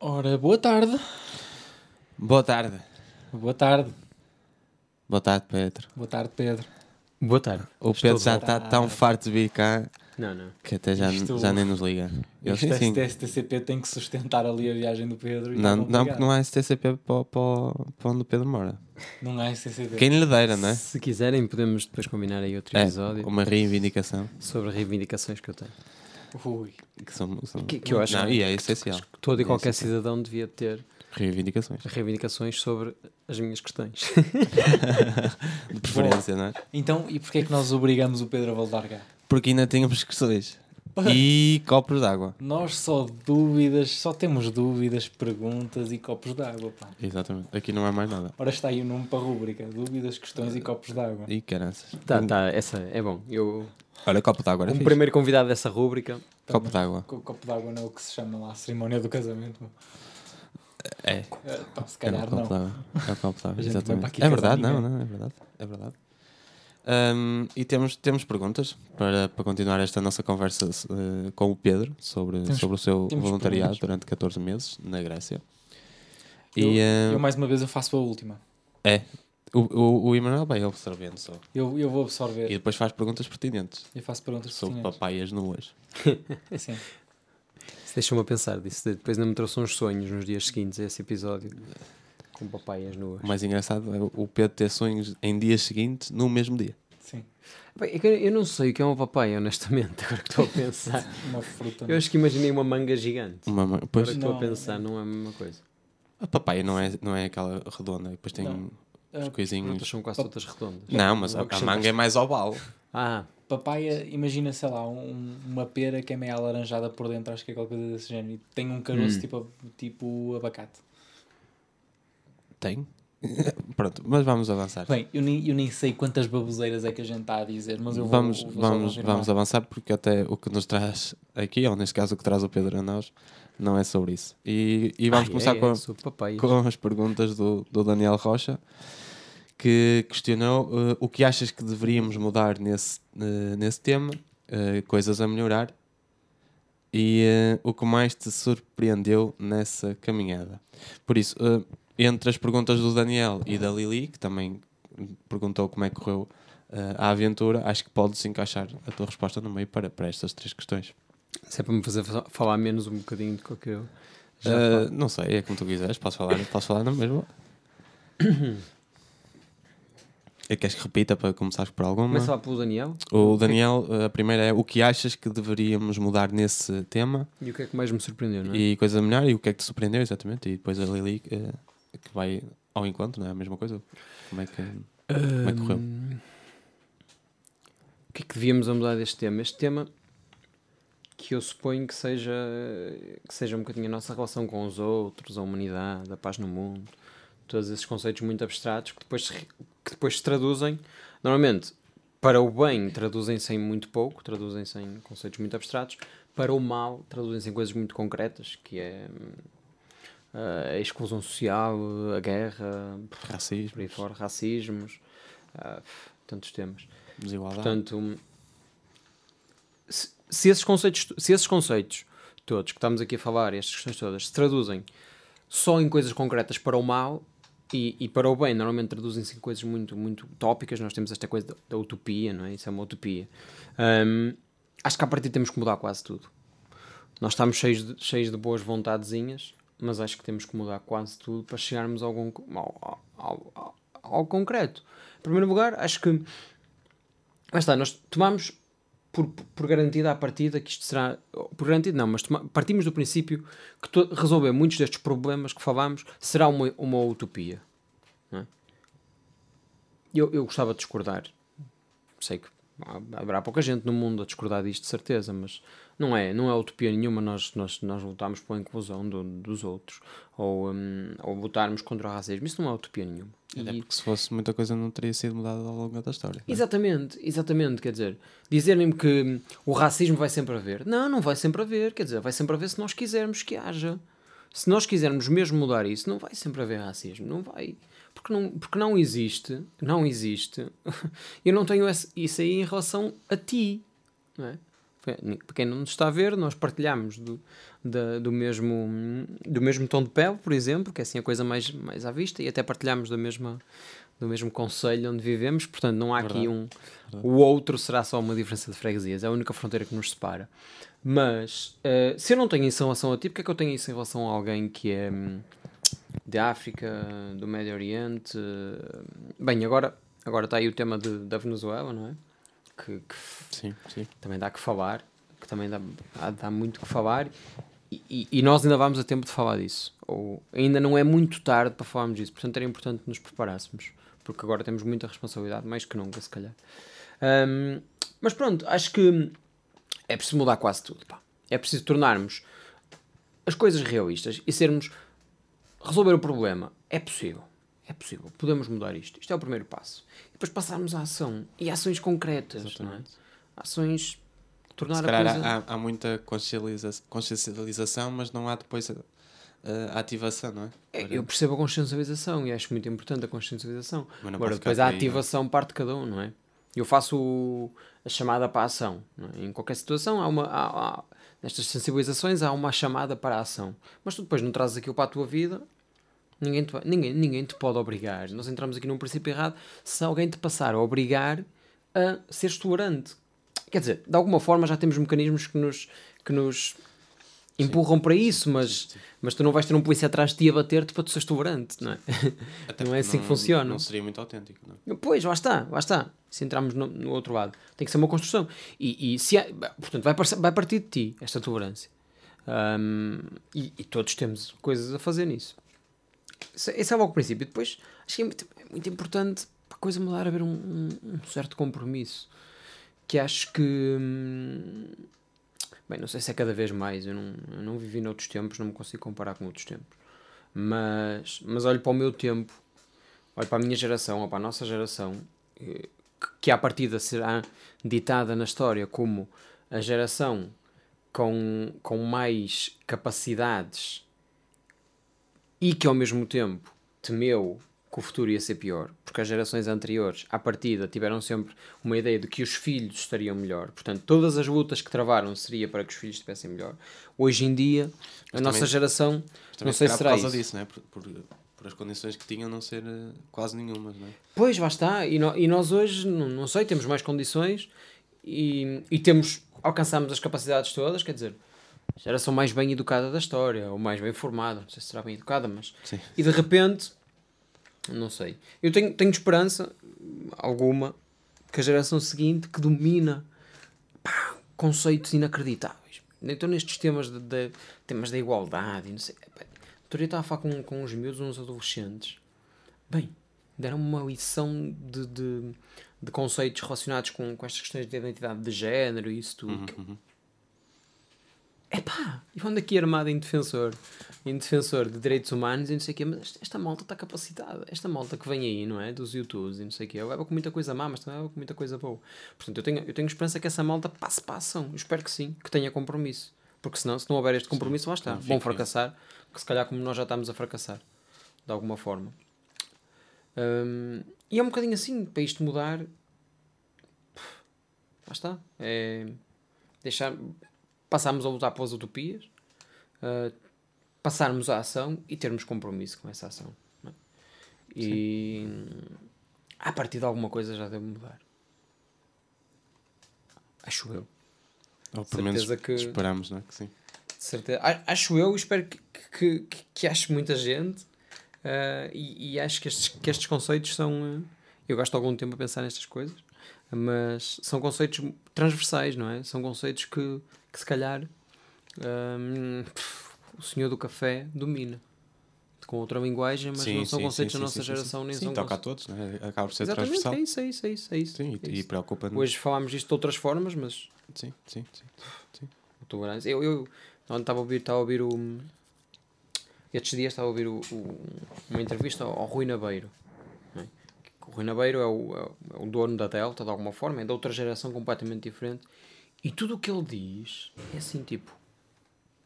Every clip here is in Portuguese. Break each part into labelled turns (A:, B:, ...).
A: Ora, boa tarde.
B: Boa tarde.
A: Boa tarde.
B: Boa tarde, Pedro.
A: Boa tarde, Pedro.
C: Boa tarde.
B: O
C: Estou
B: Pedro já está tão farto de vir cá
C: Não, não.
B: que até já,
A: Isto-
B: já nem nos liga. Eu,
A: Este
B: sim, sim.
A: STCP tem que sustentar ali a viagem do Pedro. E
B: Não, não,
A: complicado.
B: porque não há STCP para, para, para onde o Pedro mora.
A: Não há STCP.
B: Quem lhe dera, não é?
C: Se quiserem, podemos depois combinar aí outro
B: É,
C: episódio
B: uma reivindicação.
C: sobre reivindicações que eu tenho.
A: Ui.
B: Que, são, são-
C: Que- que eu acho
B: não,
C: que-
B: e é essencial.
C: Todo e
B: É
C: qualquer
B: essencial.
C: cidadão devia ter
B: Reivindicações.
C: reivindicações sobre as minhas questões.
B: De preferência, não é?
A: Então, e porquê é que nós obrigamos o Pedro a voltar cá?
B: Porque ainda tínhamos questões. E copos de água.
A: Nós só dúvidas, só temos dúvidas, perguntas e copos de água, pá.
B: Exatamente. Aqui não há mais nada.
A: Ora está aí o nome para a rúbrica: dúvidas, questões e copos de água.
B: E caranças.
C: tá, tá, essa é bom. Eu,
B: Olha, copo de água. Era
C: um primeiro convidado dessa rúbrica.
B: Copo de água.
A: O copo de água não é o que se chama lá a cerimónia do casamento.
B: É.
A: Pá, se
B: É o
A: calhar
B: copo
A: não.
B: É o copo de água,
A: A gente vem para
B: exatamente. É verdade, não, não, é verdade. É verdade. Ahm, e temos, temos perguntas para, para continuar esta nossa conversa eh, com o Pedro sobre,
A: Temos-
B: sobre o seu voluntariado
A: perguntas.
B: durante 14 meses na Grécia.
A: Eu,
B: E eh,
A: eu mais uma vez eu faço a última.
B: é, o, o, o Emanuel vai observando só.
A: Eu, eu vou
B: E
A: absorver.
B: depois faz perguntas pertinentes
A: Eu faço perguntas
B: sobre
A: pertinentes.
B: papaias nuas.
A: Sim.
C: Isso deixa-me a pensar disso. Depois ainda me trouxe uns sonhos nos dias seguintes a esse episódio. Com papaias nuas.
B: O mais engraçado é o Pedro ter sonhos em dias seguintes no mesmo dia.
A: Sim.
C: Bem, é eu- não sei o que é uma papaya, honestamente, agora que estou a pensar.
A: Uma fruta.
C: Eu acho que imaginei uma manga gigante.
B: Uma, ma- pois,
C: Agora que estou a pensar, não é a mesma coisa.
B: a papaya não é, não é aquela redonda, depois tem
A: Não.
B: os coisinhos.
C: Frutas são quase todas redondas.
B: Não, mas a,
C: Não
B: a manga é mais oval.
C: Ah,
A: Papaya, imagina, sei lá, um- uma pera que é meio alaranjada por dentro, acho que é qualquer coisa desse género. E tem um caroço
C: Hum.
A: tipo, tipo abacate.
B: Tem? Pronto, mas vamos avançar.
A: Bem, eu nem, eu nem sei quantas baboseiras é que a gente está a dizer, mas eu vou,
B: vamos,
A: vou só
B: vamos, vamos avançar porque até o que nos traz aqui, ou neste caso o que traz o Pedro a nós, não é sobre isso. E, e vamos começar
C: é,
B: com,
C: é,
B: com as perguntas do, do Daniel Rocha, que questionou eh, o que achas que deveríamos mudar nesse, eh, nesse tema, eh, coisas a melhorar, e o que mais te surpreendeu nessa caminhada. Por isso, entre as perguntas do Daniel e da Lili, que também perguntou como é que correu eh, a aventura, acho que podes encaixar a tua resposta no meio para, para estas três questões.
C: Se é para me fazer fa- falar menos um bocadinho do que eu.
B: Eh,
C: falo.
B: não sei, é como tu quiseres, posso falar, posso falar na mesma. E queres que repita para começares por alguma?
C: Começa lá pelo Daniel.
B: O Daniel, a primeira é o que achas que deveríamos mudar nesse tema
C: E o que é que mais me surpreendeu, não é?
B: e coisa melhor e o que é que te surpreendeu exatamente e depois a Lili eh, que vai ao encontro, não é a mesma coisa? Como é que, como é que correu?
C: Hum, O que é que devíamos a mudar deste tema? Este tema que eu suponho que seja, que seja um bocadinho a nossa relação com os outros, a humanidade, a paz no mundo, todos esses conceitos muito abstratos que depois, se que depois se traduzem, normalmente para o bem traduzem-se em muito pouco, traduzem-se em conceitos muito abstratos, para o mal traduzem-se em coisas muito concretas, que é hum, a exclusão social, a guerra,
B: Racismo,
C: por aí fora, racismos, ah, tantos temas.
B: desigualdade.
C: Portanto, se, se esses conceitos, se esses conceitos todos que estamos aqui a falar, estas questões todas, se traduzem só em coisas concretas para o mal e, e para o bem, normalmente traduzem-se em coisas muito, muito tópicas. Nós temos esta coisa da, utopia, não é? Isso é uma utopia. Hum, acho que a partir temos que mudar quase tudo. Nós estamos cheios de, cheios de boas vontadezinhas, mas acho que temos que mudar quase tudo para chegarmos a algum, ao, ao, ao, ao, concreto. Em primeiro lugar, acho que Lá está, nós tomamos por, por garantida a partida que isto será. Por garantido não, mas toma- partimos do princípio que to- resolver muitos destes problemas que falámos será uma, uma utopia. é? Eu, eu gostava de discordar. Sei que haverá pouca gente no mundo a discordar disto, de certeza, mas não é, não é utopia nenhuma nós, nós, nós lutarmos pela inclusão do- dos outros ou, hum, ou lutarmos contra o racismo. Isso não é utopia nenhuma.
B: Até
C: E-
B: porque se fosse muita coisa não teria sido mudada ao longo da história. é?
C: Exatamente, exatamente, quer dizer, dizerem-me que o racismo vai sempre haver. Não, não vai sempre haver, quer dizer, vai sempre haver se nós quisermos que haja. Se nós quisermos mesmo mudar isso, não vai sempre haver racismo, não vai. Porque não, porque não existe, não existe. Eu não tenho esse- isso aí em relação a ti. Não é? Para quem não nos está a ver, nós partilhamos do, da- do, mesmo, do mesmo tom de pele, por exemplo, que é assim a coisa mais, mais à vista, e até partilhamos da mesma, do mesmo conselho onde vivemos, portanto não há aqui
B: Verdade.
C: um. O outro será só uma diferença de freguesias, é a única fronteira que nos separa. Mas eh, se eu não tenho isso em relação a ti, porque é que eu tenho isso em relação a alguém que é hum, de África, do Médio Oriente? Bem, agora, agora está aí o tema de, da Venezuela, não é? Que, que
B: Sim, sim.
C: também dá que falar, que também dá, dá muito que falar, e, e- nós ainda vamos a tempo de falar disso. Ou ainda não é muito tarde para falarmos disso, portanto era importante nos preparássemos, porque agora temos muita responsabilidade, mais que nunca, se calhar. Ahm, mas pronto, acho que é preciso mudar quase tudo. pá. É preciso tornarmos as coisas realistas e sermos. resolver o problema. É possível. É possível. Podemos mudar isto. Isto é o primeiro passo. E depois passarmos à ação. E ações concretas. Não é?
B: Exatamente.
C: Ações. Tornar
B: Se
C: a coisa.
B: há, há muita consciencializa- consciencialização, mas não há depois a, a ativação, não é?
C: É, Eu percebo a consciencialização e acho muito importante a consciencialização. Agora, depois a
B: aí, é?
C: ativação parte de cada um, não é? Eu faço o- a chamada para a ação. é? Em qualquer situação, há uma, há- há- nestas sensibilizações, há uma chamada para a ação. Mas tu depois não trazes aquilo para a tua vida, ninguém te, ninguém, ninguém te pode obrigar. Nós entramos aqui num princípio errado se alguém te passar a obrigar a seres tolerante. Quer dizer, de alguma forma já temos mecanismos que nos, que nos empurram para isso, mas, mas tu não vais ter um polícia atrás de ti a bater-te para tu seres tolerante, não é?
B: Até
C: Não é assim que funciona.
B: Não seria muito autêntico, não é?
C: Pois, lá está, lá está. Se entrarmos no, no outro lado, tem que ser uma construção. E, e se há- portanto, vai, vai partir de ti esta tolerância. Ahm, e, e todos temos coisas a fazer nisso. Esse, é logo o princípio. Depois, acho que é muito, é muito importante para a coisa mudar, haver um, um- um certo compromisso. Que acho que. hum, Bem, não sei se é cada vez mais. Eu não, eu não vivi noutros tempos, não me consigo comparar com outros tempos. Mas, mas olho para o meu tempo olho para a minha geração ou para a nossa geração, eh, que- que à partida será ditada na história como a geração com, com mais capacidades e que ao mesmo tempo temeu que o futuro ia ser pior, porque as gerações anteriores, à partida, tiveram sempre uma ideia de que os filhos estariam melhor. Portanto, todas as lutas que travaram seria para que os filhos estivessem melhor. Hoje em dia, a
B: Mas
C: nossa
B: também-
C: geração,
B: Também
C: não sei se
B: será por causa
C: isso.
B: disso, não é? Por, por, por as condições que tinham não ser eh, quase nenhumas, não é?
C: Pois, lá está. E, no- e nós hoje, não, não sei, temos mais condições e, e temos, alcançamos as capacidades todas, quer dizer, a geração mais bem educada da história, ou mais bem formada, não sei se será bem educada, mas...
B: Sim.
C: E de repente, não sei. Eu tenho, tenho esperança, alguma, que a geração seguinte, que domina pá, conceitos inacreditáveis. Então nestes temas de, de- temas da igualdade, não sei... Outro estava a falar com, com uns miúdos, uns adolescentes, Bem, deram uma lição de, de, de conceitos relacionados com, com estas questões de identidade de género e isso tudo. que-
B: uhum.
C: Epá, eu ando aqui armado em defensor, em defensor de direitos humanos e não sei o quê, mas esta, malta está capacitada. Esta malta que vem aí, não é? Dos YouTubes e não sei o quê, leva com muita coisa má, mas também leva com muita coisa boa. Portanto, eu tenho, eu tenho esperança que essa malta passe para a ação. Eu espero que sim, que tenha compromisso. Porque senão, se não houver este compromisso, lá está. Vão fracassar, que se calhar como nós já estamos a fracassar, de alguma forma. Hum, e é um bocadinho assim, para isto mudar, lá está. É deixar, passarmos a lutar pelas utopias, uh, passarmos à ação e termos compromisso com essa ação. é? E a partir de alguma coisa já deve mudar. Acho eu.
B: Ou pelo menos
C: que-
B: esperamos, não é? Que sim.
C: De certeza. Acho eu, espero que, que, que, que ache muita gente uh, e, e acho que estes, que estes conceitos são. uh, eu gasto algum tempo a pensar nestas coisas, mas são conceitos transversais, não é? São conceitos que, que se calhar um, pff, o senhor do café domina com outra linguagem, mas
B: Sim,
C: não são
B: sim,
C: conceitos
B: sim,
C: da nossa geração, nem
B: Sim,
C: são
B: toca a todos, não é? acaba por ser
C: Exatamente,
B: transversal.
C: é isso, é isso, é isso. É isso,
B: Sim,
C: é
B: e, e preocupa-nos.
C: Hoje falámos disto de outras formas, mas
B: Sim, sim, sim. sim.
C: Eu, eu estava a ouvir, estava a ouvir o. Estes dias estava a ouvir o, o- uma entrevista ao, ao Rui Nabeiro. É? O Rui Nabeiro é o, é o- é o dono da Delta, de alguma forma, é de outra geração completamente diferente. E tudo o que ele diz é assim, tipo.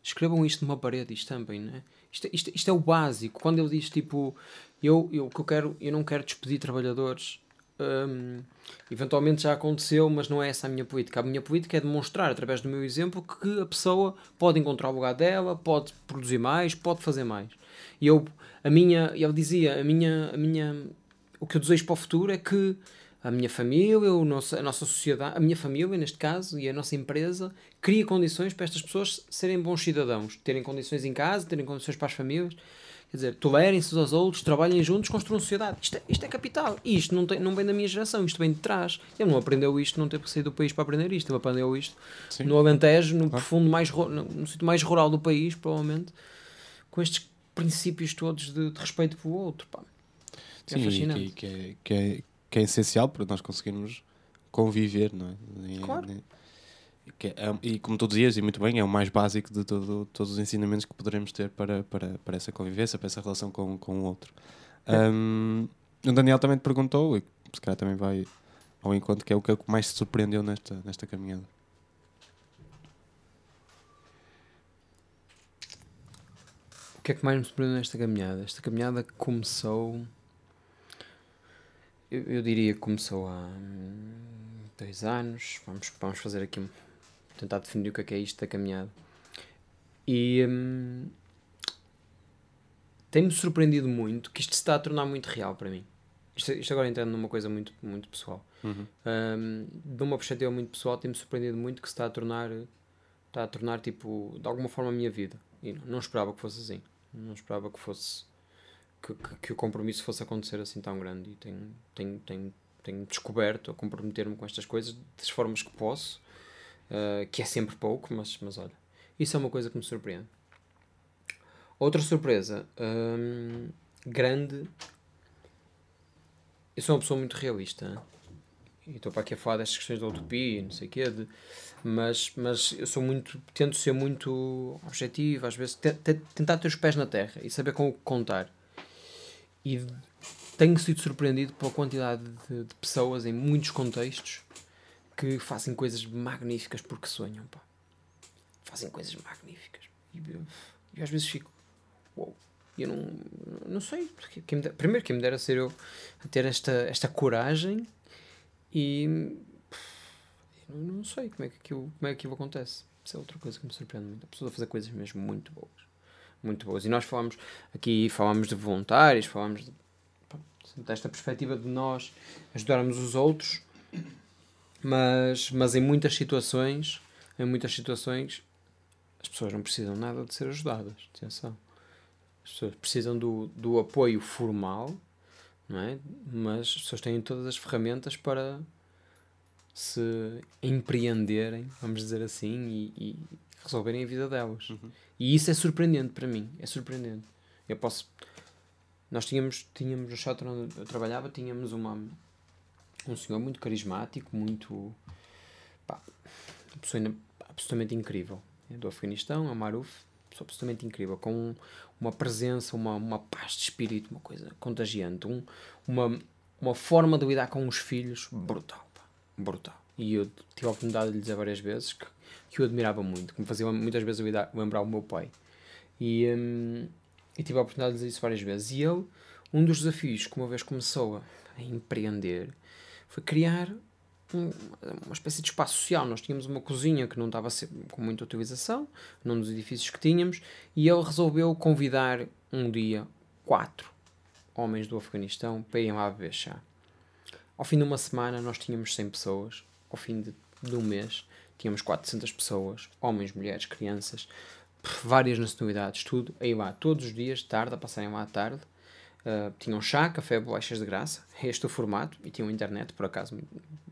C: Escrevam isto numa parede estampem, não é? Isto, isto, isto é o básico. Quando ele diz tipo, eu, eu, que eu, quero, eu não quero despedir trabalhadores, hum, eventualmente já aconteceu, mas não é essa a minha política. A minha política é demonstrar, através do meu exemplo, que a pessoa pode encontrar o lugar dela, pode produzir mais, pode fazer mais. E eu, a minha, ele dizia, a minha, a minha, o que eu desejo para o futuro é que a minha família, o nosso, a nossa sociedade, a minha família, neste caso, e a nossa empresa, cria condições para estas pessoas serem bons cidadãos, terem condições em casa, terem condições para as famílias. Quer dizer, tolerem-se uns aos outros, trabalhem juntos, construam sociedade. Isto é, isto é capital. E isto não, tem, não vem da minha geração, isto vem de trás. Ele não aprendeu isto, não teve que sair do país para aprender isto. Ele aprendeu isto
B: Sim.
C: no Alentejo, no profundo mais, no, no sítio mais rural do país, provavelmente, com estes princípios todos de, de respeito pelo outro. Pá. É
B: Sim, e
C: fascinante.
B: que, que, é, que, é, que é essencial para nós conseguirmos conviver, não é? E,
C: Claro.
B: e- que é- e como tu dizias, e muito bem, é o mais básico de todo, todos os ensinamentos que poderemos ter para, para, para essa convivência, para essa relação com, com o outro.
C: É.
B: Um, o Daniel também te perguntou, e se calhar também vai ao encontro, que é o que é o que mais te surpreendeu nesta, nesta caminhada.
C: O que é que mais me surpreendeu nesta caminhada? Esta caminhada começou. Eu, eu diria que começou há hum, dois anos. Vamos, vamos fazer aqui. tentar definir o que é que é isto da caminhada. E. hum, tem-me surpreendido muito que isto se está a tornar muito real para mim. Isto, isto agora entrando numa coisa muito, muito pessoal. Um, de uma perspectiva muito pessoal, tem-me surpreendido muito que se está a tornar, está a tornar tipo, de alguma forma a minha vida. E não, não esperava que fosse assim. Não esperava que fosse que, que, que o compromisso fosse acontecer assim tão grande. E tenho, tenho, tenho, tenho descoberto a comprometer-me com estas coisas das formas que posso, uh, que é sempre pouco, mas, mas olha, isso é uma coisa que me surpreende. Outra surpresa hum, grande. Eu sou uma pessoa muito realista. E estou para aqui a falar destas questões da utopia e não sei o quê, de, mas, mas eu sou muito. Tento ser muito objetivo, às vezes, te- te- tentar ter os pés na terra e saber com o que contar. E tenho sido surpreendido pela quantidade de, de pessoas em muitos contextos que fazem coisas magníficas porque sonham, pá. Fazem coisas magníficas. E eu, eu às vezes fico, uou, eu não, não sei. Quem primeiro, quem me dera ser eu a ter esta, esta coragem e eu não, sei como é, que aquilo, como é que aquilo acontece. Isso é outra coisa que me surpreende muito. A pessoa fazer coisas mesmo muito boas. Muito boas. E nós falamos aqui, falamos de voluntários, falamos de, desta perspectiva de nós ajudarmos os outros, mas, mas em muitas situações, em muitas situações, as pessoas não precisam nada de ser ajudadas. Atenção. As pessoas precisam do, do apoio formal, não é? Mas as pessoas têm todas as ferramentas para se empreenderem, vamos dizer assim, e resolverem a vida delas. E isso é surpreendente para mim. É surpreendente. Eu posso. Nós tínhamos, tínhamos no shelter onde eu trabalhava, tínhamos uma, um senhor muito carismático, muito. Pá, uma pessoa absolutamente incrível. É do Afeganistão, é o Maruf, pessoa absolutamente incrível, com uma presença, uma, uma paz de espírito, uma coisa contagiante, um, uma, uma forma de lidar com os filhos brutal, pá, brutal. E eu tive a oportunidade de lhe dizer várias vezes que, que eu admirava muito, que me fazia muitas vezes lembrar o meu pai. E, hum, e tive a oportunidade de dizer isso várias vezes. E ele, um dos desafios que uma vez começou a, empreender foi criar um- uma espécie de espaço social. Nós tínhamos uma cozinha que não estava com muita utilização, num dos edifícios que tínhamos, e ele resolveu convidar um dia quatro homens do Afeganistão para irem lá beber chá. Ao fim de uma semana nós tínhamos 100 pessoas, ao fim de, de um mês tínhamos 400 pessoas, homens, mulheres, crianças, várias nacionalidades, tudo, aí lá, todos os dias, de tarde, a passarem lá à tarde, Uh, tinham chá, café, bolachas de graça, este o formato, e tinham internet, por acaso,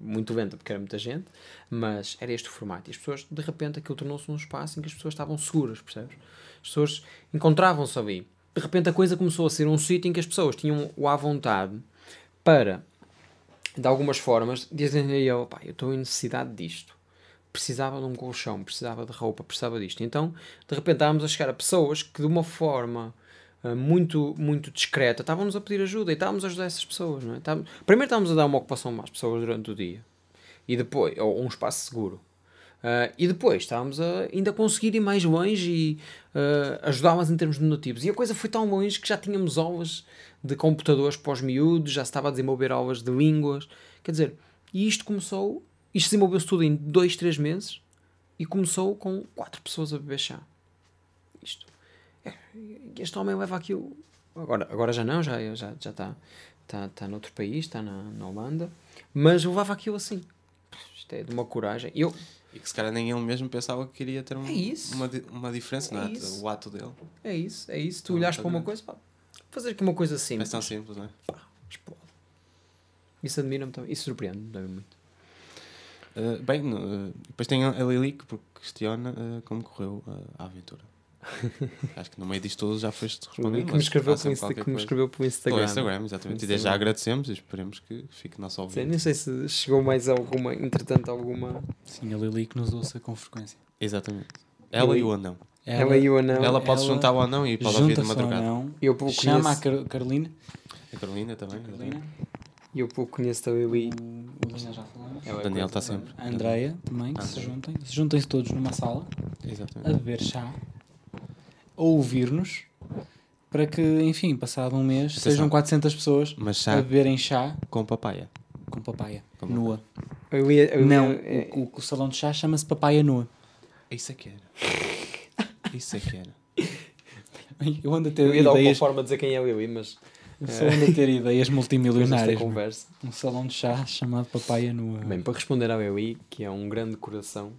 C: muito, lenta, porque era muita gente, mas era este o formato. E as pessoas, de repente, aquilo tornou-se um espaço em que as pessoas estavam seguras, percebes? As pessoas encontravam-se ali. De repente, a coisa começou a ser um sítio em que as pessoas tinham o à vontade para, de algumas formas, dizem a eu, pá, eu estou em necessidade disto. Precisava de um colchão, precisava de roupa, precisava disto. Então, de repente, estávamos a chegar a pessoas que, de uma forma uh, muito, muito discreta, estavam-nos a pedir ajuda e estávamos a ajudar essas pessoas. Não é? Estávamos- primeiro estávamos a dar uma ocupação às pessoas durante o dia e depois, ou um espaço seguro. Uh, e depois estávamos a ainda conseguir ir mais longe e uh, ajudá-las em termos de donativos. E a coisa foi tão longe que já tínhamos aulas de computadores para os miúdos, já se estava a desenvolver aulas de línguas. Quer dizer, e isto começou, isto desenvolveu-se tudo em dois, três meses e começou com quatro pessoas a beber chá. Isto. É, este homem leva aquilo. Agora, agora já não, já, já, já está, está, está noutro país, está na, na Holanda, mas levava aquilo assim. Isto é de uma coragem. Eu,
B: E que se calhar nem ele mesmo pensava que queria ter um-
C: É
B: uma, uma diferença, não
C: É
B: é?
C: isso.
B: O ato dele.
C: é isso, é isso. Tu
B: Não,
C: olhas
B: tá
C: para uma coisa, pá, fazer aqui uma coisa
B: É
C: simples.
B: tão simples, não é?
C: explode. Isso admira-me também. Isso surpreende-me também muito.
B: Uh, bem, no- uh, depois tem a Lili que questiona uh, como correu uh, a aventura. Acho que no meio disto tudo já foste responder.
C: que me escreveu, pelo Insta, que me escreveu pelo Instagram.
B: Pelo Instagram, exatamente. E desde já
C: Instagram.
B: agradecemos e esperemos que fique nosso
C: Sim,
B: ouvinte.
C: não sei se chegou mais alguma, entretanto, alguma.
A: Sim, a Lili que nos ouça com frequência.
B: Exatamente. Ela
C: Lili.
B: e o anão.
C: Ela, e o anão.
B: ela pode se
A: ela
B: juntar ao anão e pode ouvir de madrugada.
C: Eu
A: chama a Car Carolina.
B: A Carolina também.
A: Carolina.
C: Eu pouco conheço a Lili.
A: O Daniel já falamos.
C: Ela
B: O
C: é
B: Daniel está sempre.
A: A Andreia também, que se juntem. Se juntem-se todos numa sala a
B: Exatamente.
A: beber chá, a ouvir-nos, para que, enfim, passado um mês,
B: Atenção.
A: sejam 400 pessoas
B: Mas
A: a beberem chá
B: com papaya.
A: com papaya
B: Com
A: nua.
C: A Lili, a Lili
A: Não,
C: é-
A: o, o- o salão de chá chama-se papaya nua.
B: Isso é que era. Isso é que era.
A: Eu ando a ter
C: eu ia dar alguma
A: ideias,
C: forma de dizer quem é a Lili, mas
A: eu só ando a ter ideias multimilionárias.
C: conversa.
A: Um salão de chá chamado papaya nua.
C: Bem, para responder à Lili, que é um grande coração,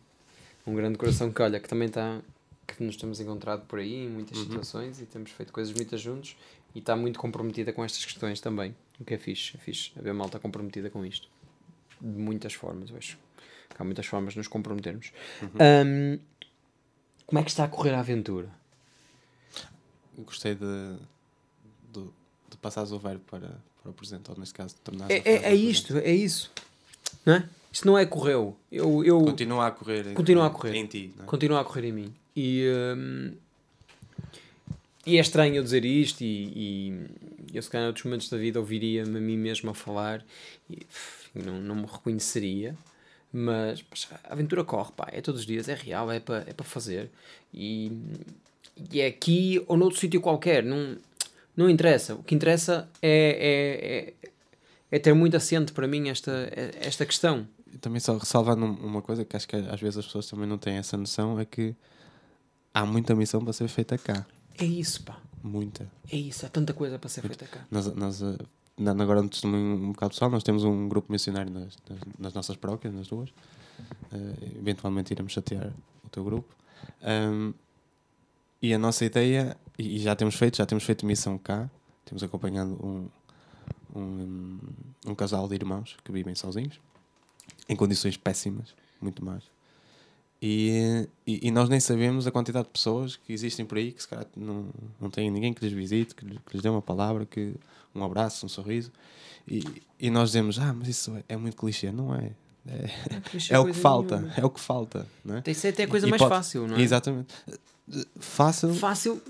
C: um grande coração que, olha, que também está, que nos temos encontrado por aí em muitas situações e temos feito coisas muitas juntos e está muito comprometida com estas questões também, o que é fixe, é fixe, haver malta comprometida com isto. De muitas formas, eu acho. Há muitas formas de nos comprometermos. Ahm, como é que está a correr a aventura?
B: Gostei de passares o verbo para, para o presente, ou neste caso, tornares
C: É, é, é isto, é isso. Não é? Isto não é correu. Eu, eu.
B: Continua a correr. em-
C: Continua a correr.
B: Em ti. É?
C: continua a correr em mim. E, hum, e é estranho eu dizer isto, e, e eu, se calhar, em outros momentos da vida, ouviria-me a mim mesmo a falar e pff, não, não me reconheceria. Mas a aventura corre, pá, é todos os dias, é real, é para é para fazer. E, e é aqui ou noutro sítio qualquer, não, não interessa. O que interessa é, é, é, é ter muito assente para mim esta, esta questão.
B: Também só ressalvando um- uma coisa que acho que às vezes as pessoas também não têm essa noção, é que há muita missão para ser feita cá.
C: É isso, pá.
B: Muita.
C: É isso, há tanta coisa para ser feita cá.
B: Nós, nós, eh, dando agora um testemunho um bocado pessoal, nós temos um grupo missionário nas, nas, nas nossas paróquias, nas duas. Eh, eventualmente iremos chatear o teu grupo. Ahm, e a nossa ideia, e, já temos feito, já temos feito missão cá, temos acompanhado um, um, um casal de irmãos que vivem sozinhos, em condições péssimas, muito más. E, e, e nós nem sabemos a quantidade de pessoas que existem por aí que se calhar não, não têm ninguém que lhes visite, que, lhes- que lhes dê uma palavra, que, um abraço, um sorriso. E, e nós dizemos, ah, mas isso é, é muito clichê. Não é. É, é o que falta. É o que falta. Não é?
C: Tem que ser até a coisa
B: E
C: mais
B: pode-
C: fácil, não é?
B: Exatamente. Fácil.
C: Fácil,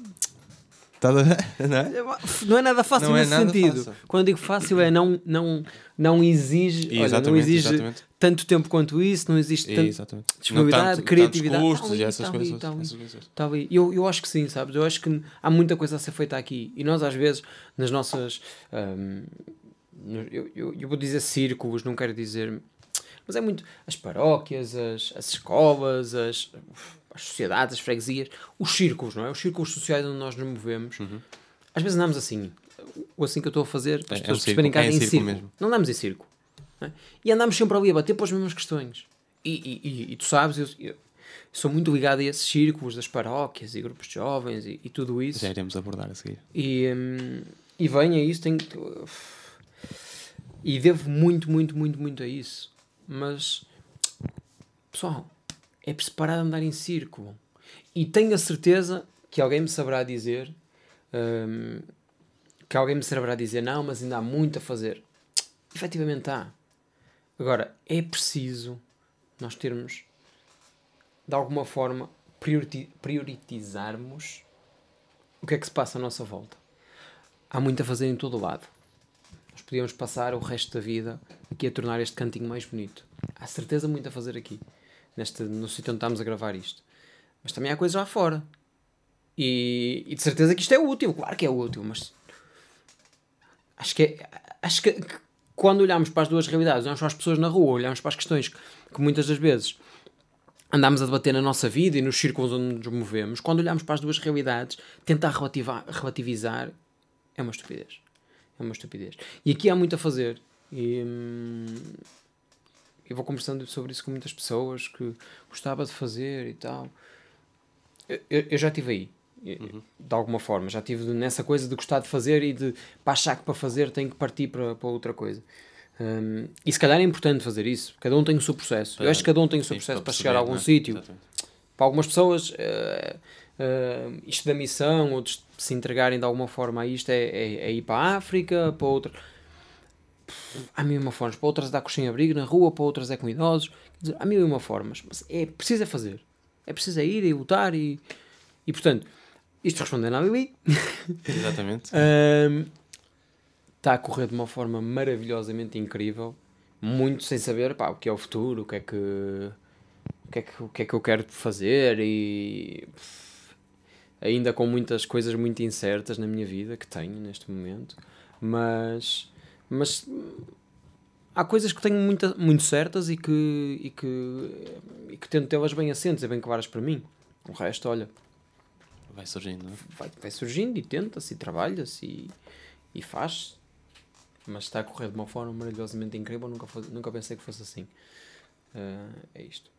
B: Tá, não é?
C: não é nada fácil
B: Não é
C: nesse
B: nada
C: sentido.
B: fácil.
C: Quando digo fácil é não, não, não exige, olha, não exige
B: exatamente.
C: tanto tempo quanto isso, não existe tanto, disponibilidade,
B: tanto-
C: criatividade.
B: custos
C: ali,
B: e essas
C: ali,
B: coisas.
C: ali.
B: essas coisas.
C: Ali. Eu, eu acho que sim, sabes? Eu acho que há muita coisa a ser feita aqui. E nós, às vezes, nas nossas. hum, eu, eu, eu vou dizer círculos, não quero dizer. Mas é muito. As paróquias, as, as escolas, as, as sociedades, as freguesias, os círculos, não é? Os círculos sociais onde nós nos movemos. Às vezes andamos assim. O assim que eu estou a fazer, para as
B: Uhum. É, é
C: pessoas
B: um
C: perceberem
B: é
C: em círculo.
B: círculo mesmo.
C: Não andamos em círculo. não é? E andamos sempre ali a bater pelas mesmas questões. E, e, e, e tu sabes, eu, eu sou muito ligado a esses círculos das paróquias e grupos de jovens e, e tudo isso.
B: Já iremos abordar a seguir.
C: E, hum, e vem a isso, tenho E devo muito, muito, muito, muito a isso. Mas, pessoal, é preciso parar de andar em círculo. E tenho a certeza que alguém me saberá dizer. hum, que alguém me saberá dizer, não, mas ainda há muito a fazer. Efetivamente há. Agora, é preciso nós termos, de alguma forma, prioriti- prioritizarmos o que é que se passa à nossa volta. Há muito a fazer em todo o lado. Nós podíamos passar o resto da vida aqui a tornar este cantinho mais bonito. Há certeza muito a fazer aqui. Neste, no sítio onde estamos a gravar isto. Mas também há coisas lá fora. E, e de certeza que isto é útil, claro que é útil, mas acho que é, acho que, que quando olhamos para as duas realidades, olhamos para as pessoas na rua, olhamos para as questões que, que muitas das vezes andamos a debater na nossa vida e nos círculos onde nos movemos, quando olhamos para as duas realidades, tentar relativizar é uma estupidez. É uma estupidez. E aqui há muito a fazer. E hum, eu vou conversando sobre isso com muitas pessoas que gostava de fazer e tal. Eu, eu, já estive aí. De alguma forma, já estive nessa coisa de gostar de fazer e de para achar que para fazer tem que partir para, para outra coisa. Hum, e se calhar é importante fazer isso. Cada um tem o seu processo. Eu acho que cada um tem o seu
B: Sim,
C: processo
B: para
C: para chegar a algum
B: é?
C: sítio. Para algumas pessoas, eh, eh, isto da missão, outros se entregarem de alguma forma a isto, é, é, é ir para a África, para outras. Há mil e uma formas. Para outras é dar coxinha abrigo na rua, para outras é com idosos. Dizer, há mil e uma formas. Mas é preciso é fazer. É preciso é ir e lutar e. E portanto, isto respondendo à Lili,
B: Exatamente.
C: Ahm, está a correr de uma forma maravilhosamente incrível, muito sem saber pá, o que é o futuro, o que é que o que é que, o que, é que eu quero fazer e ainda com muitas coisas muito incertas na minha vida que tenho neste momento, mas mas há coisas que tenho muita, muito certas e que, e que, e que tento tê-las bem assentes e bem claras para mim. O resto, olha,
B: Vai surgindo, não é?
C: vai, vai surgindo e tenta-se e trabalha-se e, e faz. Mas está a correr de uma forma maravilhosamente incrível. Nunca, foi- nunca pensei que fosse assim. Ah, é isto.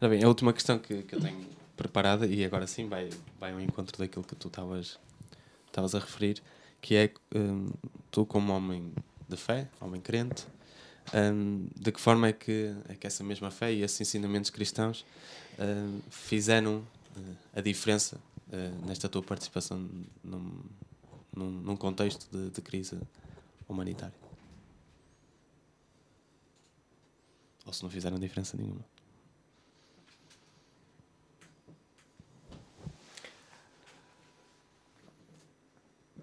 B: Ora bem, a última questão que, que eu tenho preparada, e agora sim vai, vai ao encontro daquilo que tu estavas a referir, que é hum, tu como homem de fé, homem crente, hum, de que forma é que, é que essa mesma fé e esses ensinamentos cristãos hum, fizeram eh, a diferença eh, nesta tua participação num, num, num contexto de, de crise humanitária? Ou se não fizeram diferença nenhuma?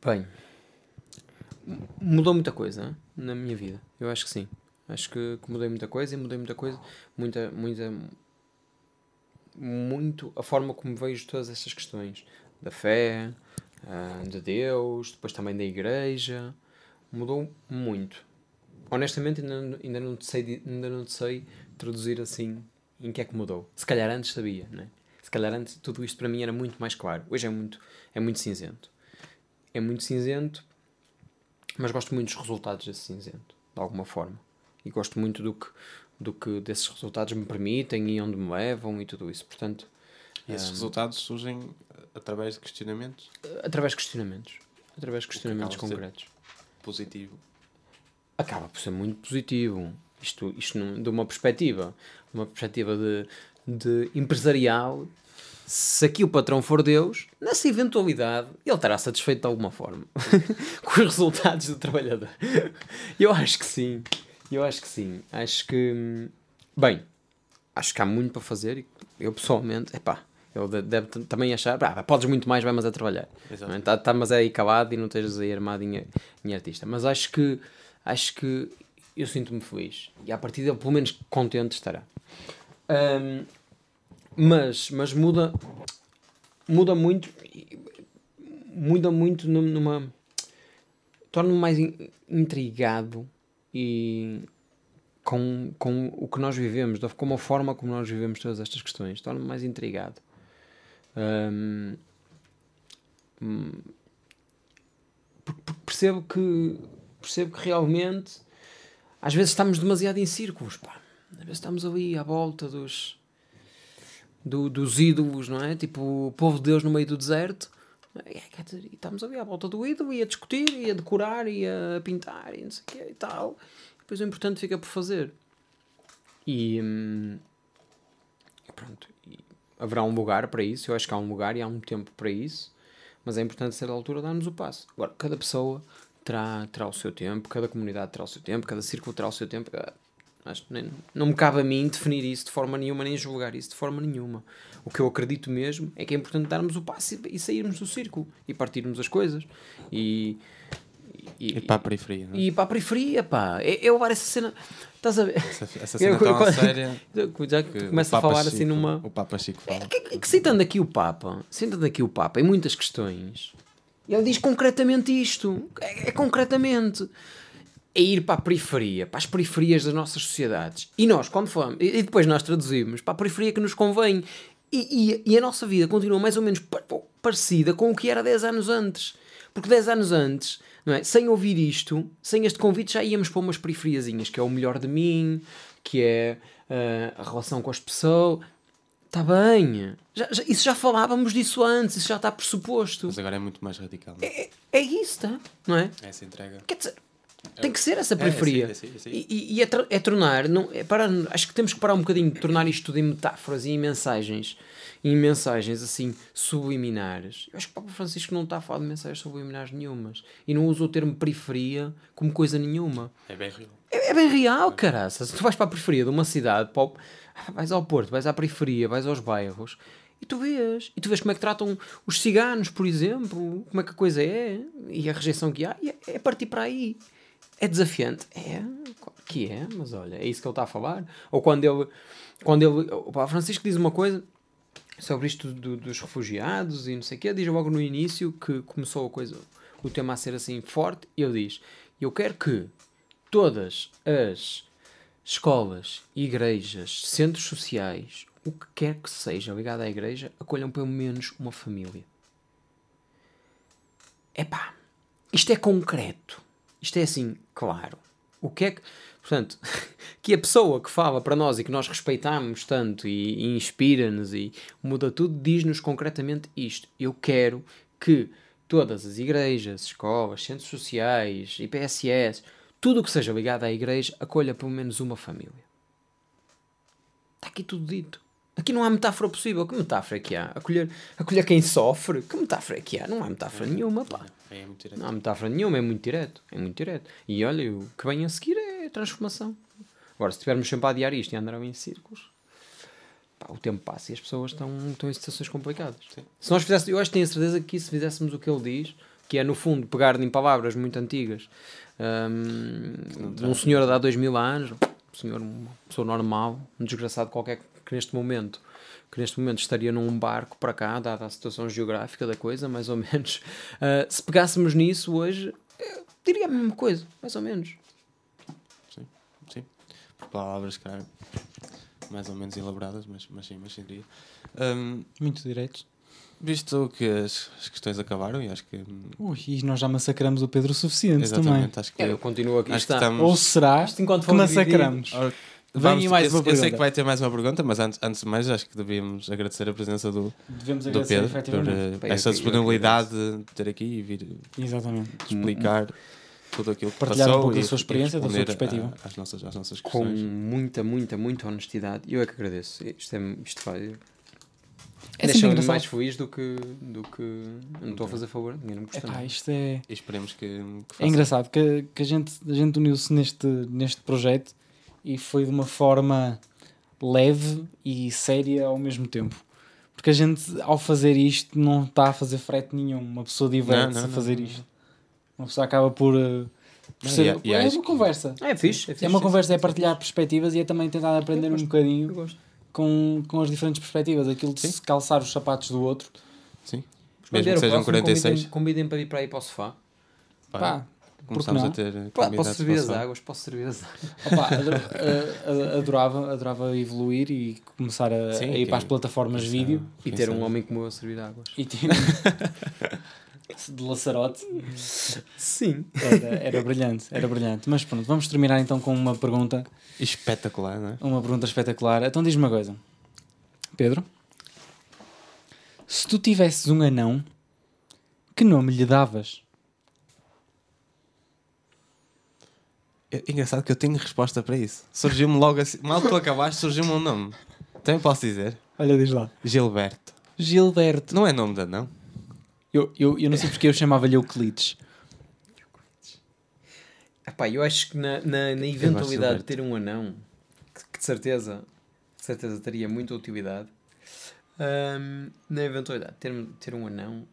C: Bem, mudou muita coisa hein, na minha vida. Eu acho que sim. Acho que, que mudei muita coisa e mudei muita coisa. Muita, muita, muito a forma como vejo todas estas questões da fé, ah, de Deus, depois também da igreja. Mudou muito. Honestamente, ainda, não- ainda, não sei, ainda não sei traduzir assim em que é que mudou. Se calhar antes sabia, né? Se calhar antes tudo isto para mim era muito mais claro. Hoje é muito, é muito cinzento. É muito cinzento, mas gosto muito dos resultados desse cinzento, de alguma forma. E gosto muito do que, do que desses resultados me permitem e onde me levam e tudo isso. Portanto,
B: E esses
C: Ah.
B: resultados surgem através de questionamentos
C: através de questionamentos. Através de questionamentos concretos.
B: positivo.
C: acaba por ser muito positivo. Isto, isto num- de uma perspectiva, de uma perspectiva de, de empresarial, se aqui o patrão for Deus, nessa eventualidade ele estará satisfeito de alguma forma com os resultados do trabalhador. Eu acho que sim. Eu acho que sim. Acho que hum, bem, acho que há muito para fazer e eu pessoalmente, epá, eu de- deve também achar, podes muito mais, vai mas a trabalhar.
B: Exato.
C: É? Tá, tá, mas é aí calado e não estejas aí armado em, em artista. Mas acho que acho que eu sinto-me feliz. E a partir dele, pelo menos contente estará. Ahm, mas, mas muda muda muito muda muito num- numa torna-me mais in- intrigado e com, com o que nós vivemos, com a forma como nós vivemos todas estas questões, torna-me mais intrigado. Hum, percebo que percebo que realmente às vezes estamos demasiado em círculos, pá. Às vezes estamos ali à volta dos do- dos ídolos, não é? Tipo o povo de Deus no meio do deserto. É, quer dizer, e estamos ali à volta do ídolo e a discutir, e a decorar, e a pintar, e não sei o que e tal. Depois o importante fica por fazer. E, hum, e pronto. E haverá um lugar para isso. Eu acho que há um lugar e há um tempo para isso. Mas é importante, a certa altura, darmos o passo. Agora, cada pessoa terá, terá o seu tempo, cada comunidade terá o seu tempo, cada círculo terá o seu tempo. Ah, Acho que nem- não me cabe a mim definir isso de forma nenhuma, nem julgar isso de forma nenhuma. O que eu acredito mesmo é que é importante darmos o passo e, e sairmos do círculo e partirmos as coisas. E e,
B: Ir para a periferia, não é?
C: e para a periferia, pá. É, é levar essa cena. Estás a ver?
B: Essa, essa cena
C: Eu-
B: tão
C: quando-
B: séria.
C: Já que começas a falar
B: Chico-
C: assim numa.
B: O Papa Chico fala.
C: Que, que, que citando aqui o Papa, citando aqui o Papa em muitas questões, ele diz concretamente isto. É, é concretamente. É ir para a periferia, para as periferias das nossas sociedades. E nós, quando fomos, e depois nós traduzimos para a periferia que nos convém. E, e, e a nossa vida continua mais ou menos pa- parecida com o que era 10 anos antes. Porque 10 anos antes, não é? sem ouvir isto, sem este convite, já íamos para umas periferiazinhas, que é o melhor de mim, que é ah, a relação com as pessoas. Está bem. Já- já- isso já falávamos disso antes, isso já está pressuposto.
B: Mas agora é muito mais radical. é?
C: É, é isso, tá? não é?
B: Essa entrega.
C: Quer dizer, tem que ser essa
B: É,
C: periferia.
B: é sim, é sim, é sim.
C: E, e- e é, é tornar, não, é parar, acho que temos que parar um bocadinho de tornar isto tudo em metáforas e em mensagens, em mensagens assim subliminares. Eu acho que o Papa Francisco não está a falar de mensagens subliminares nenhumas e não usa o termo periferia como coisa nenhuma.
B: É bem real.
C: É, é bem real, caraças. Tu vais para a periferia de uma cidade, para o- vais ao Porto, vais à periferia, vais aos bairros e tu vês. E tu vês como é que tratam os ciganos, por exemplo, como é que a coisa é e a rejeição que há. E é, é partir para aí. É desafiante? É, que é, mas olha, é isso que ele está a falar. Ou quando ele, quando ele, o Papa Francisco diz uma coisa sobre isto do- dos refugiados e não sei o quê, diz logo no início que começou a coisa, o tema a ser assim forte, e ele diz: Eu quero que todas as escolas, igrejas, centros sociais, o que quer que seja ligado à igreja, acolham pelo menos uma família. Epá, isto é concreto. Isto é assim, claro. O que é que. Portanto, que a pessoa que fala para nós e que nós respeitamos tanto e, e inspira-nos e muda tudo, diz-nos concretamente isto. Eu quero que todas as igrejas, escolas, centros sociais, IPSS, tudo o que seja ligado à igreja, acolha pelo menos uma família. Está aqui tudo dito. Aqui não há metáfora possível. Que metáfora é que há? Acolher, acolher quem sofre? Que metáfora é que há? Não há metáfora nenhuma, pá.
B: É direto.
C: Não há metáfora nenhuma, é muito direto. É muito direto. E olha, o que vem a seguir é transformação. Agora, se estivermos sempre a adiar isto e a andar em círculos, pá, o tempo passa e as pessoas estão, estão em situações complicadas. Se nós fizéssemos, eu acho que tenho a certeza que se fizéssemos o que ele diz, que é no fundo pegar em palavras muito antigas hum, de um senhor de há dois mil anos, um senhor, uma pessoa normal, um desgraçado qualquer que neste momento que neste momento estaria num barco para cá, dada a situação geográfica da coisa, mais ou menos. Ah, se pegássemos nisso hoje, eu diria a mesma coisa, mais ou menos.
B: Sim, sim. Por palavras, claro, mais ou menos elaboradas, mas, mas sim, mas sim diria. Hum,
A: Muito direitos.
B: visto que as, as questões acabaram, e acho que.
A: Ui, e nós já massacramos o Pedro o suficiente também.
B: Exatamente, acho que.
C: É, eu continuo aqui.
B: acho que
C: está.
B: estamos.
A: Ou será
C: Isto enquanto
A: que massacramos?
B: Ora,
A: Vem
B: vamos-
A: mais
B: eu,
A: uma
B: eu sei
A: pergunta.
B: que vai ter mais uma pergunta, mas antes, antes de mais, acho que devíamos agradecer a presença do,
A: Devemos
B: do
A: agradecer,
B: Pedro por eh, essa disponibilidade de ter aqui e vir
A: Exatamente.
B: explicar tudo aquilo que
A: Partilhar um
B: passou
A: pouco da sua experiência, da sua
B: responder a-
A: perspectiva.
B: às nossas, às nossas
C: Com
B: questões.
C: muita, muita, muita honestidade. E eu é que agradeço. Isto, é, isto faz.
A: É sempre
C: Deixa-me mais feliz do que. Do que não estou a fazer favor, ninguém não me custa
A: Epá, isto é,
B: E esperemos que, que
A: é engraçado que, que a gente, a gente uniu-se neste, neste projeto e foi de uma forma leve e séria ao mesmo tempo. Porque a gente, ao fazer isto, não está a fazer frete nenhum. Uma pessoa diverte-se a fazer
B: não,
A: isto. Uma pessoa acaba por. eh, por ser-
B: e a- e
A: é
B: acho
A: uma
B: que-
A: conversa.
C: É fixe, é fixe.
A: É uma
C: sim,
A: conversa,
C: sim,
A: é
C: sim.
A: partilhar perspectivas e é também tentar aprender um bocadinho com, com as diferentes perspectivas. Aquilo de se calçar os sapatos do outro.
B: Sim. Mesmo que sejam
C: próximo,
B: 46.
C: Convidem, convidem para ir para aí para o sofá.
B: Pá,
A: Não?
B: a ter convidados
C: posso servir as águas, posso servir as águas.
A: Opa, a- a- adorava, adorava evoluir e começar a,
B: Sim,
A: a ir para as plataformas
B: quem
A: vídeo
C: E ter um homem como eu a servir águas.
A: e ter de laçarote.
C: Sim.
A: Era, era brilhante, era brilhante. Mas pronto, vamos terminar então com uma pergunta,
B: Espetacular, não é?
A: uma pergunta espetacular. Então diz-me uma coisa, Pedro. Se tu tivesses um anão, que nome lhe davas?
B: É engraçado que eu tenho resposta para isso. Surgiu-me logo assim, mal tu acabaste, surgiu-me um nome. Também posso dizer?
A: Olha, diz lá.
B: Gilberto.
A: Gilberto.
B: Não é nome de não?
A: Eu, eu, eu não sei porque eu chamava-lhe Euclides.
C: Epá, eu acho que na, na, na eventualidade de ter um anão, que, que de certeza, de certeza teria muita utilidade, Ahm, na eventualidade, ter, ter um anão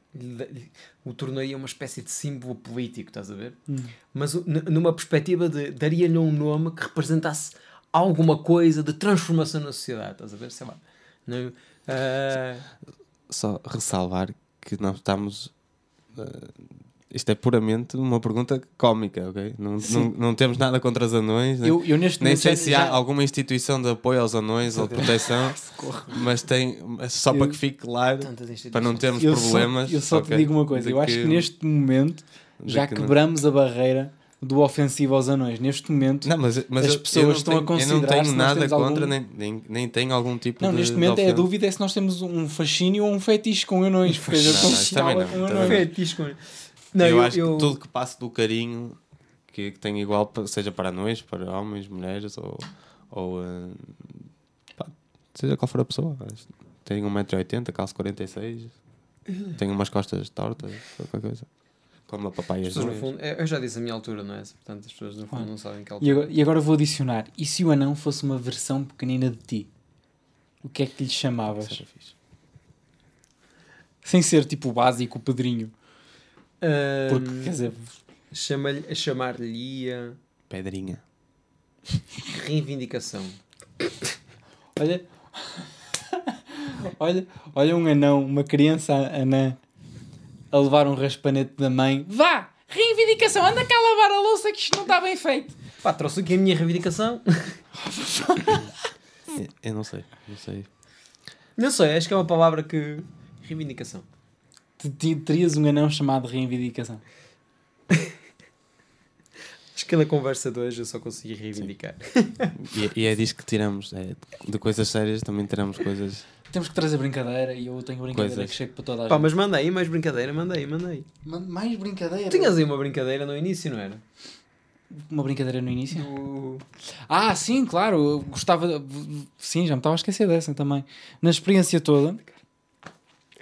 C: o tornaria uma espécie de símbolo político, estás a ver?
A: Hum.
C: Mas numa perspectiva de daria-lhe um nome que representasse alguma coisa de transformação na sociedade, estás a ver? Sei lá. Não, ah,
B: Só ressalvar que nós estamos. eh, isto é puramente uma pergunta cómica, ok? Não, não, não temos nada contra os anões. nem-
A: Eu, eu neste
B: Nem sei se
A: já-
B: há alguma instituição de apoio aos anões ou de proteção, mas tem só
A: Eu-
B: para que fique claro, para não termos
A: eu
B: problemas.
A: Só, eu só
B: ok?
A: te digo uma coisa,
B: De
A: eu acho que neste momento já
B: que não-
A: quebramos a barreira do ofensivo aos anões. Neste momento,
B: Não, mas, mas
A: As pessoas
B: não
A: estão a
B: tenho, eu não
A: considerar
B: tenho nada contra,
A: algum-
B: nem, nem, nem tenho algum tipo
A: não,
B: de.
A: neste
B: de
A: momento é a dúvida é se nós temos um fascínio ou um fetiche com anões. Porque
B: Não, não, também não, também
A: anões.
C: Fetiche com- Não,
B: eu,
C: eu,
B: acho
C: eu-
B: que tudo que passe do carinho, que, que tem igual, seja para anões, para homens, mulheres ou. ou eh, pá, seja qual for a pessoa. Tem 1,80m, calço 46, tem umas costas tortas, qualquer coisa. Como a
C: as
B: papaias.
C: pessoas, no
B: não é?
C: fundo, eu já disse a minha altura, não é? Portanto, as pessoas no fundo
A: Ah.
C: não sabem que
A: E
C: altura.
A: agora, e agora vou adicionar. E se o anão fosse uma versão pequenina de ti? O que é que lhe chamavas? Sem ser tipo o básico, o Pedrinho. Porque, quer dizer,
C: chama-lhe- chamar-lhe-ia
B: Pedrinha.
C: reivindicação.
A: olha. olha, olha um anão, uma criança anã a levar um raspanete da mãe. Vá! Reivindicação, anda cá a lavar a louça que isto não está bem feito.
C: Pá, trouxe aqui a minha reivindicação.
B: Eu- Eu não sei, não sei.
C: Não sei, acho que é uma palavra que. Reivindicação.
A: Terias um anão chamado reivindicação.
C: Acho que na conversa de hoje eu só consegui reivindicar.
B: E, e é disso que tiramos. é, de coisas sérias também tiramos coisas.
A: Temos que trazer brincadeira e eu tenho brincadeira
B: Coisas.
A: que chega para toda a
C: Pá,
A: gente.
C: mas manda aí mais brincadeira, manda aí, manda aí.
A: Mais brincadeira?
C: Tinhas aí uma brincadeira no início, não era?
A: Uma brincadeira no início?
C: Do-
A: Ah, sim, claro. Eu gostava. Sim, já me estava a esquecer dessa também. Na experiência toda.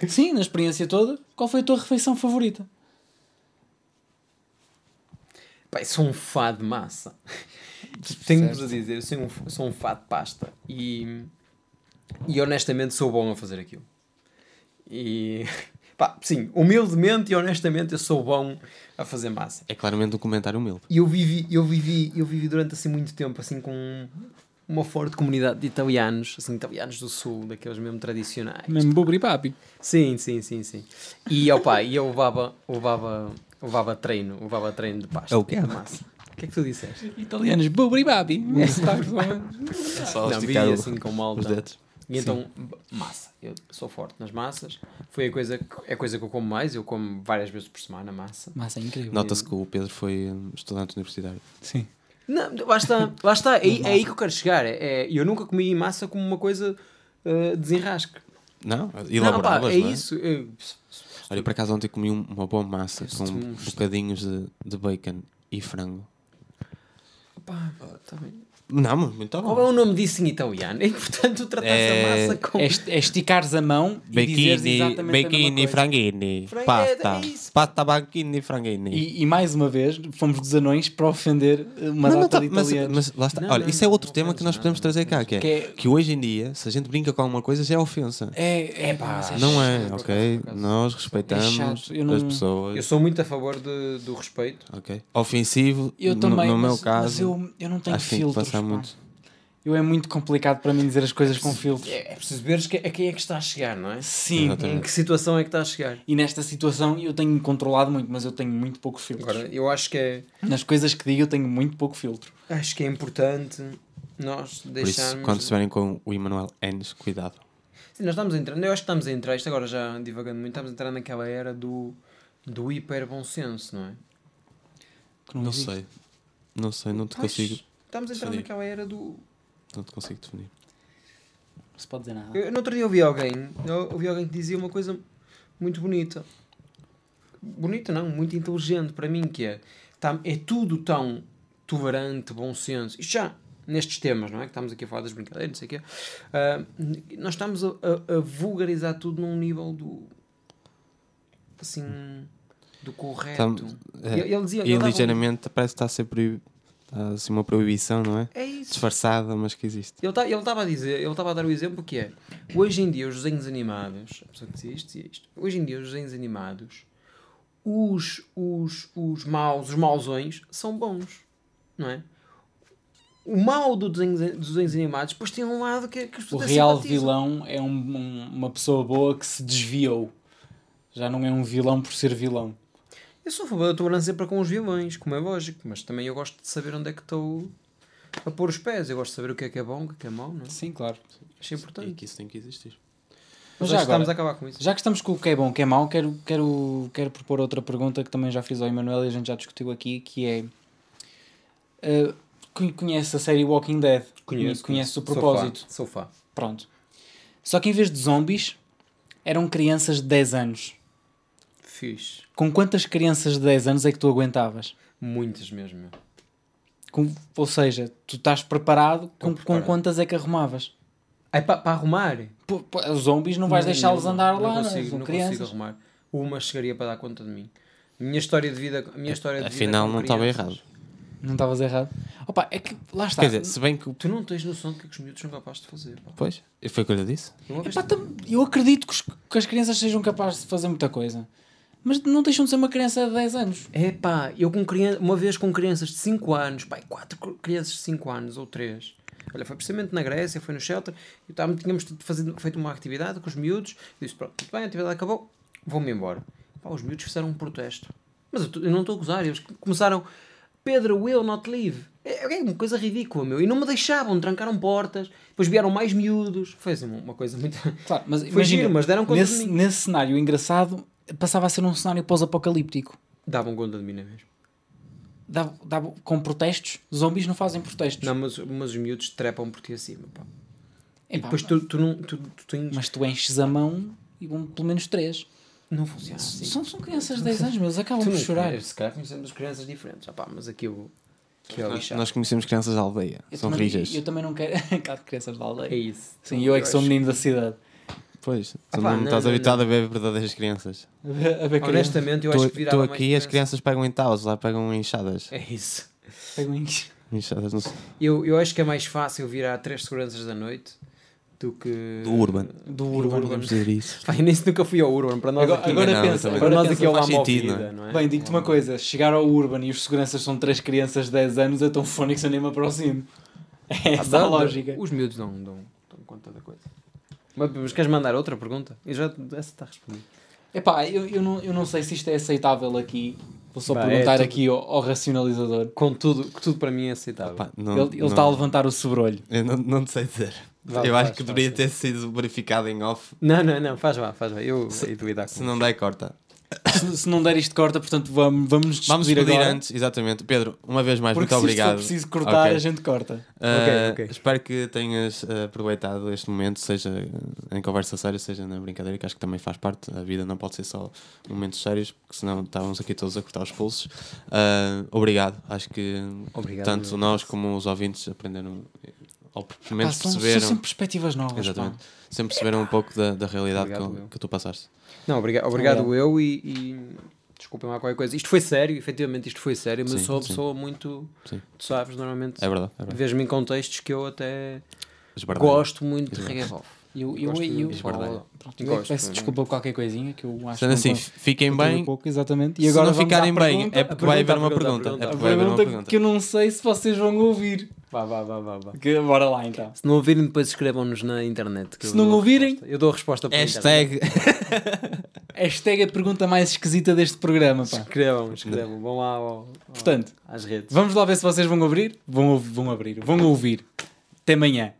A: Sim, na experiência toda. Qual foi a tua refeição favorita?
C: Pá, eu sou um fã de massa. Tenho-vos a dizer, eu sou um, sou um fã de pasta. E, e honestamente sou bom a fazer aquilo. E pá, sim, humildemente e honestamente eu sou bom a fazer massa.
B: É claramente um comentário humilde.
C: E eu vivi, eu vivi, eu vivi durante assim muito tempo assim com uma forte comunidade de italianos, assim, italianos do sul, daqueles mesmo tradicionais.
A: Mesmo bubri papi.
C: Sim, sim, sim, sim. E opa, e eu levava, levava, levava treino, levava treino de pasta.
B: É o quê?
C: De massa. O que é que tu disseste?
A: Italianos, bubri papi.
B: Só
C: Não, assim com
B: os
C: malta.
B: dedos.
C: E então, b- massa. Eu sou forte nas massas. Foi a coisa que, é a coisa que eu como mais. Eu como várias vezes por semana massa.
A: Massa é incrível.
B: Nota-se que o Pedro foi estudante universitário.
A: Sim.
C: Não, lá está, lá está. É, aí- é aí que eu quero chegar. É, é- eu nunca comi massa como uma coisa uh, desenrasque.
B: Não?
C: Não, pá,
B: Elaboravas,
C: é
B: é?
C: isso. Eu-
B: Olha, eu por acaso ontem comi um- uma boa massa com
C: um-
B: bocadinhos de, de bacon e frango.
C: Pá, tá bem.
B: Não, mas muito
C: Qual é
B: bom.
C: o nome disso em italiano? É importante tu tratares
B: É-
C: a massa com.
A: É, é esticares a mão e mesma
B: bacchini,
A: coisa.
B: franguini, pasta,
C: é isso.
B: pasta, bacchini, franguini.
A: E, e mais uma vez, fomos dos anões para ofender uma
B: Não, não
A: data
B: tá-
A: de
B: mas, mas lá está.
C: Não,
B: Olha,
C: não,
B: isso é
C: não,
B: outro
C: não
B: tema que nós podemos
C: não
B: trazer cá, que é,
A: Que é-
B: que hoje em dia, se a gente brinca com alguma coisa, já é ofensa.
A: É, é pá,
B: Não é,
C: por
B: ok? Nós respeitamos
A: eu não-
B: as pessoas.
C: Eu sou muito a favor de, do respeito.
B: Ok. Ofensivo,
A: Eu
B: no-
A: também,
B: no,
A: mas,
B: meu
A: mas
B: caso,
A: eu, eu não tenho
B: acho passar
A: pá.
B: muito.
A: Eu é muito complicado para mim dizer as coisas com filtros.
C: É, é preciso ver que- a quem é que está a chegar, não é?
A: Sim,
B: Exatamente.
C: Em que situação é que está a chegar?
A: e nesta situação eu tenho controlado muito, mas eu tenho muito pouco filtro.
C: Agora, eu acho que é,
A: Nas coisas que digo eu tenho muito pouco filtro.
C: acho que é importante nós
B: Por
C: deixarmos.
B: isso, quando estiverem com o Emanuel Enes, cuidado.
C: Sim, nós estamos entrando, eu acho que estamos a entrar, isto agora já divagando muito, estamos a entrar naquela era do, do hiper bom senso, não é?
A: Que não,
B: Não sei. Não sei, não te
C: Pois,
B: consigo,
C: Estamos a entrar
B: definir.
C: naquela era do.
B: não te consigo definir.
A: Não se pode dizer nada.
C: Eu, no outro dia ouvi alguém, eu ouvi alguém que dizia uma coisa muito bonita. Bonita não, muito inteligente para mim, que é, tá, é tudo tão tolerante, bom senso. Isto já, nestes temas, não é? Que estamos aqui a falar das brincadeiras, não sei o quê. Ah, nós estamos a, a- a vulgarizar tudo num nível do... Assim... Do correto.
B: Estamos- é,
C: ele, ele dizia... ele
B: E
C: dava um-
B: ligeiramente parece que está a ser proibido. Há assim uma proibição, não é?
C: É isso.
B: Disfarçada, mas que existe.
C: Ele tá- estava a dizer, ele estava a dar o exemplo que é hoje em dia os desenhos animados, a pessoa que dizia isto, dizia isto. Hoje em dia os desenhos animados, os, os, os maus, os mauzões são bons, não é? O mau do desenho, dos desenhos animados depois tem um lado que, que as
A: O real
C: simpatizam.
A: vilão é um- um- uma pessoa boa que se desviou. Já não é um vilão por ser vilão.
C: Eu sou a favor da tolerância para com os vilões, como é lógico, mas também eu gosto de saber onde é que estou a pôr os pés. Eu gosto de saber o que é que é bom, o que é que é mau, não é?
A: Sim, claro.
C: Acho
B: E
C: importante.
B: que isso tem que existir.
C: Mas já
A: já
C: estamos
A: agora-
C: a acabar com isso.
A: Já que estamos com o que é bom, o que é mau, quero, quero, quero propor outra pergunta que também já fiz ao Emanuel e a gente já discutiu aqui, que é... con- conhece a série Walking Dead? Conhece o propósito?
C: Sou fã.
A: Pronto. Só que em vez de zombies, eram crianças de 10 anos.
C: Fixe.
A: Com quantas crianças de 10 anos é que tu aguentavas?
C: Muitas mesmo.
A: Com- ou seja, tu estás preparado, com, com
C: preparado.
A: quantas é que arrumavas?
C: Ai, para arrumar?
A: Os zombies não vais
C: Não,
A: deixá-los
C: não,
A: andar
C: não
A: lá, não,
C: consigo, não
A: crianças.
C: consigo arrumar. Uma chegaria para dar conta de mim. Minha história de vida, minha história de vida
B: Afinal,
C: com
B: não estava errado.
A: Não estavas errado. Opa, é que lá está.
B: Quer dizer, se bem que.
C: Tu não tens noção do que, é que os miúdos são capazes de fazer. Pá.
B: Pois, foi o que eu lhe disse.
C: Eu Uma vez
A: Epá, tam- eu acredito que, os- que as crianças sejam capazes de fazer muita coisa. Mas não deixam de ser uma criança de 10 anos.
C: É pá, eu com criança, uma vez com crianças de 5 anos, pá, 4 crianças de 5 anos ou 3. Olha, foi precisamente na Grécia, foi no shelter, e estávamos, tínhamos fazido, feito uma atividade com os miúdos, e disse: Pronto, muito bem, a atividade acabou, vou-me embora. Pá, os miúdos fizeram um protesto. Mas eu, eu não estou a gozar, eles começaram: Pedro will not leave. É, é uma coisa ridícula, meu. E não me deixavam, trancaram portas, depois vieram mais miúdos. Foi assim uma coisa muito.
A: Claro, mas
C: Foi
A: imagina,
C: giro, mas deram conta
A: nesse,
C: de mim.
A: nesse cenário engraçado, passava a ser um cenário pós-apocalíptico.
C: Davam conta de mim, não é mesmo?
A: Dava, dava- com protestos, zombies não fazem protestos.
C: Não, mas, mas os miúdos trepam por ti acima, pá. E
A: Epá,
C: depois tu, tu, não, tu, tu tens.
A: Mas tu enches a mão e vão pelo menos três.
C: Não funciona assim.
A: São, são crianças de 10 anos, mas acabam por chorar.
C: Se calhar conhecemos crianças diferentes. Ah, pá, mas aquilo que é
B: Nós, nós conhecemos crianças da aldeia.
A: Eu
B: São
A: também,
B: rijas.
A: Eu também não quero. De crianças da
C: É
A: aldeia.
C: isso.
A: Sim, eu é que sou
C: acho-
A: menino da cidade.
B: Pois, tu não,
C: não,
B: estás
C: não,
B: habituado a ver verdadeiras crianças.
A: A ver, a ver.
C: Honestamente, eu acho que virava
B: Estou
C: mais
B: aqui e as
C: criança.
B: crianças pegam em taus, lá pegam enxadas.
C: É isso.
A: Pegam em-
B: Enxadas no
C: Eu, eu acho que é mais fácil virar três seguranças da noite do que.
B: Do Urban.
A: Do Urban.
B: Vamos dizer isso.
C: Eu nem nunca fui ao Urban. Para nós
A: Agora-
C: aqui.
A: agora
B: Não,
A: pensa,
B: também
C: para
A: agora
C: nós
A: pensa,
C: aqui é o
B: sentido,
C: Vida,
B: não
C: não é?
A: Bem, digo-te uma coisa: chegar ao Urban e os seguranças são três crianças de 10 anos, é tão fónico que eu nem me aproximo. É essa a lógica.
C: Os miúdos dão, dão conta da coisa. Mas, queres mandar outra pergunta? Eu já, essa está respondida.
A: Epá, eu, eu, não, eu não sei se isto é aceitável aqui. Vou só
C: Bah, é
A: perguntar
C: tudo-
A: aqui ao, ao racionalizador.
C: Com tudo, que tudo para mim é aceitável.
B: Não-
A: ele ele
B: não-
A: está a levantar o sobrolho.
B: Eu não, não te sei dizer.
C: Vá,
B: eu
C: faz,
B: acho que
C: faz,
B: deveria
C: faz.
B: ter sido verificado em off.
C: Não, não, não, faz lá, faz lá. Eu hei de lidar com
B: Se não der, corta.
A: Se, se não der isto, corta, portanto vamos, vamos
B: Vamos
A: despedir
B: pedir
A: agora.
B: antes, exatamente. Pedro, uma vez mais,
A: Porque
B: muito
A: se
B: obrigado.
A: preciso cortar,
B: Ok.
A: a gente corta.
B: Uh,
C: Ok, ok.
B: Espero que tenhas uh, aproveitado este momento, seja em conversa séria, seja na brincadeira, que acho que também faz parte. A vida não pode ser só momentos sérios, porque senão estávamos aqui todos a cortar os pulsos. Uh, obrigado. Acho que
C: Obrigado,
B: tanto
C: meu.
B: nós como os ouvintes aprenderam, ou pelo menos
A: Pá, são, são
B: perceberam,
A: sempre perspectivas novas.
B: exatamente,
A: pá.
B: sempre perceberam um pouco da, da realidade
C: Obrigado,
B: que,
C: eu.
B: que tu passaste.
C: Não, obriga obrigado
A: Obrigado.
C: eu e, e desculpem lá qualquer coisa. Isto foi sério, efetivamente isto foi sério, mas
B: Sim,
C: eu sou uma pessoa muito.
B: Sim.
C: Tu sabes, normalmente
B: É verdade. É verdade.
C: vejo-me em contextos que eu até
B: Esbardalho.
C: gosto muito de
B: Exato.
C: reggae.
A: Eu, eu,
C: Gosto
A: eu, eu,
C: de
A: pronto,
C: Gosto,
A: peço
C: não
A: desculpa por qualquer coisinha que eu acho
B: Sendo
A: que
B: assim,
A: não
B: fiquem bem.
A: pouco, exatamente. E
B: Se
A: agora
B: não
A: vamos
B: ficarem bem,
A: pergunta.
B: é porque vai haver uma
C: pergunta.
B: É porque vai haver uma
A: pergunta
B: pergunta.
A: que eu não sei se vocês vão ouvir.
C: Vá, vá, vá, vá, vá.
A: Que, bora lá então.
C: Se não ouvirem, depois escrevam-nos na internet. que
A: Se não ouvirem-
C: resposta. eu dou a resposta para
B: Hashtag.
A: Hashtag a pergunta mais esquisita deste programa, pá.
C: Escrevam, escrevam. Vão lá ao- ao-
A: Portanto,
C: às redes.
A: vamos lá ver se vocês vão ouvir. Vão, vão abrir. Vão ouvir. Até amanhã.